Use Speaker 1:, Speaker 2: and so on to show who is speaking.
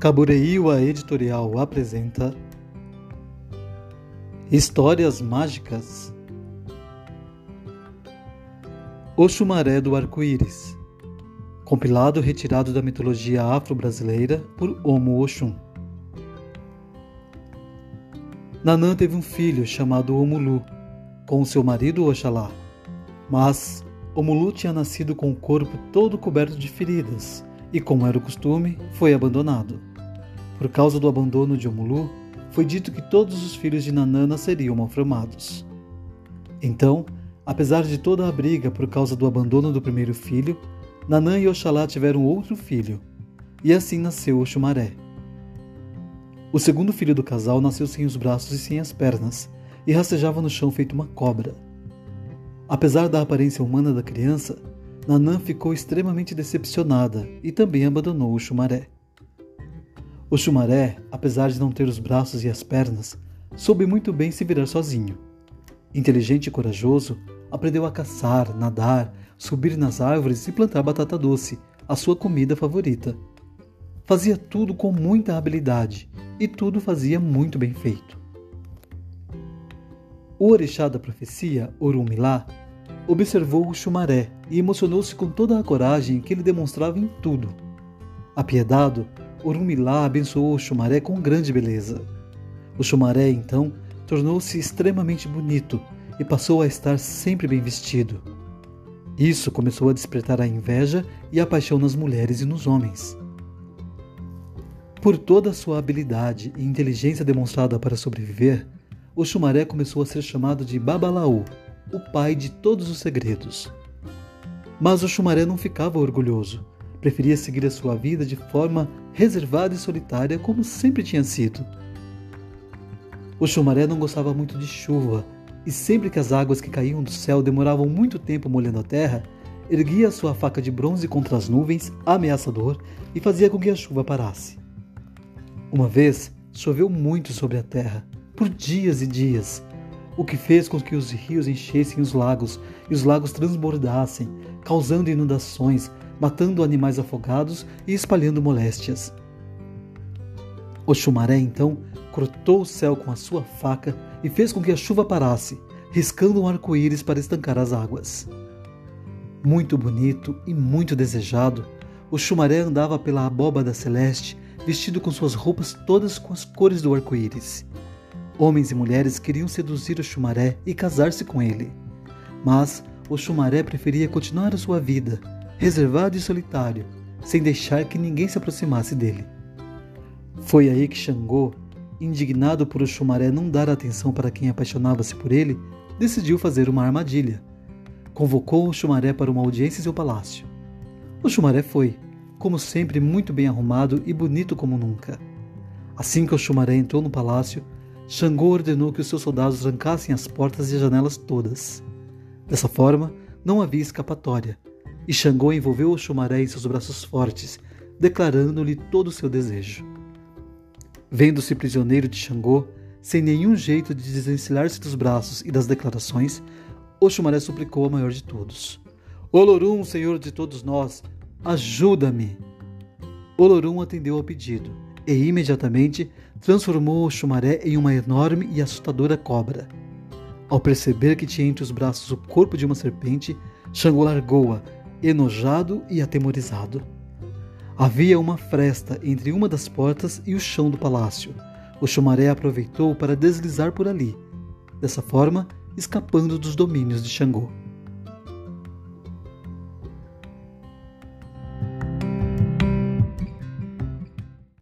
Speaker 1: Cabureiua Editorial apresenta Histórias Mágicas. O Chumaré do Arco-Íris. Compilado retirado da mitologia afro-brasileira por Omo Oxum. Nanã teve um filho chamado Omulu com seu marido Oxalá. Mas Omulu tinha nascido com o corpo todo coberto de feridas e, como era o costume, foi abandonado. Por causa do abandono de Omulu, foi dito que todos os filhos de Nanana seriam malformados. Então, apesar de toda a briga por causa do abandono do primeiro filho, Nanã e Oxalá tiveram outro filho, e assim nasceu Oxumaré. O segundo filho do casal nasceu sem os braços e sem as pernas, e rastejava no chão feito uma cobra. Apesar da aparência humana da criança, Nanã ficou extremamente decepcionada e também abandonou o Xumaré. O Xumaré, apesar de não ter os braços e as pernas, soube muito bem se virar sozinho. Inteligente e corajoso, aprendeu a caçar, nadar, subir nas árvores e plantar batata doce, a sua comida favorita. Fazia tudo com muita habilidade e tudo fazia muito bem feito. O orixá da profecia, Orumilá, observou o Xumaré e emocionou-se com toda a coragem que ele demonstrava em tudo. Apiedado, Orumilá abençoou o Xumaré com grande beleza. O Xumaré, então, tornou-se extremamente bonito e passou a estar sempre bem vestido. Isso começou a despertar a inveja e a paixão nas mulheres e nos homens. Por toda a sua habilidade e inteligência demonstrada para sobreviver, o Xumaré começou a ser chamado de Babalaú, o pai de todos os segredos. Mas o Xumaré não ficava orgulhoso preferia seguir a sua vida de forma reservada e solitária, como sempre tinha sido. O chumaré não gostava muito de chuva, e sempre que as águas que caíam do céu demoravam muito tempo molhando a terra, erguia sua faca de bronze contra as nuvens, ameaçador, e fazia com que a chuva parasse. Uma vez, choveu muito sobre a terra, por dias e dias, o que fez com que os rios enchessem os lagos e os lagos transbordassem, causando inundações, matando animais afogados e espalhando moléstias. O chumaré então cortou o céu com a sua faca e fez com que a chuva parasse, riscando um arco-íris para estancar as águas. Muito bonito e muito desejado, o chumaré andava pela abóbada celeste, vestido com suas roupas todas com as cores do arco-íris. Homens e mulheres queriam seduzir o chumaré e casar-se com ele. Mas o chumaré preferia continuar a sua vida, reservado e solitário, sem deixar que ninguém se aproximasse dele. Foi aí que Xangô, indignado por o Xumaré não dar atenção para quem apaixonava-se por ele, decidiu fazer uma armadilha. Convocou o Xumaré para uma audiência em seu palácio. O Xumaré foi, como sempre, muito bem arrumado e bonito como nunca. Assim que o Xumaré entrou no palácio, Xangô ordenou que os seus soldados trancassem as portas e as janelas todas. Dessa forma, não havia escapatória e Xangô envolveu o Xumaré em seus braços fortes, declarando-lhe todo o seu desejo. Vendo-se prisioneiro de Xangô, sem nenhum jeito de desvencilhar-se dos braços e das declarações, o Xumaré suplicou ao maior de todos: Olorum, senhor de todos nós, ajuda-me! Olorum atendeu ao pedido e imediatamente transformou o Xumaré em uma enorme e assustadora cobra. Ao perceber que tinha entre os braços o corpo de uma serpente, Xangô largou-a enojado e atemorizado. Havia uma fresta entre uma das portas e o chão do palácio. O chumaré aproveitou para deslizar por ali, dessa forma, escapando dos domínios de Xangô.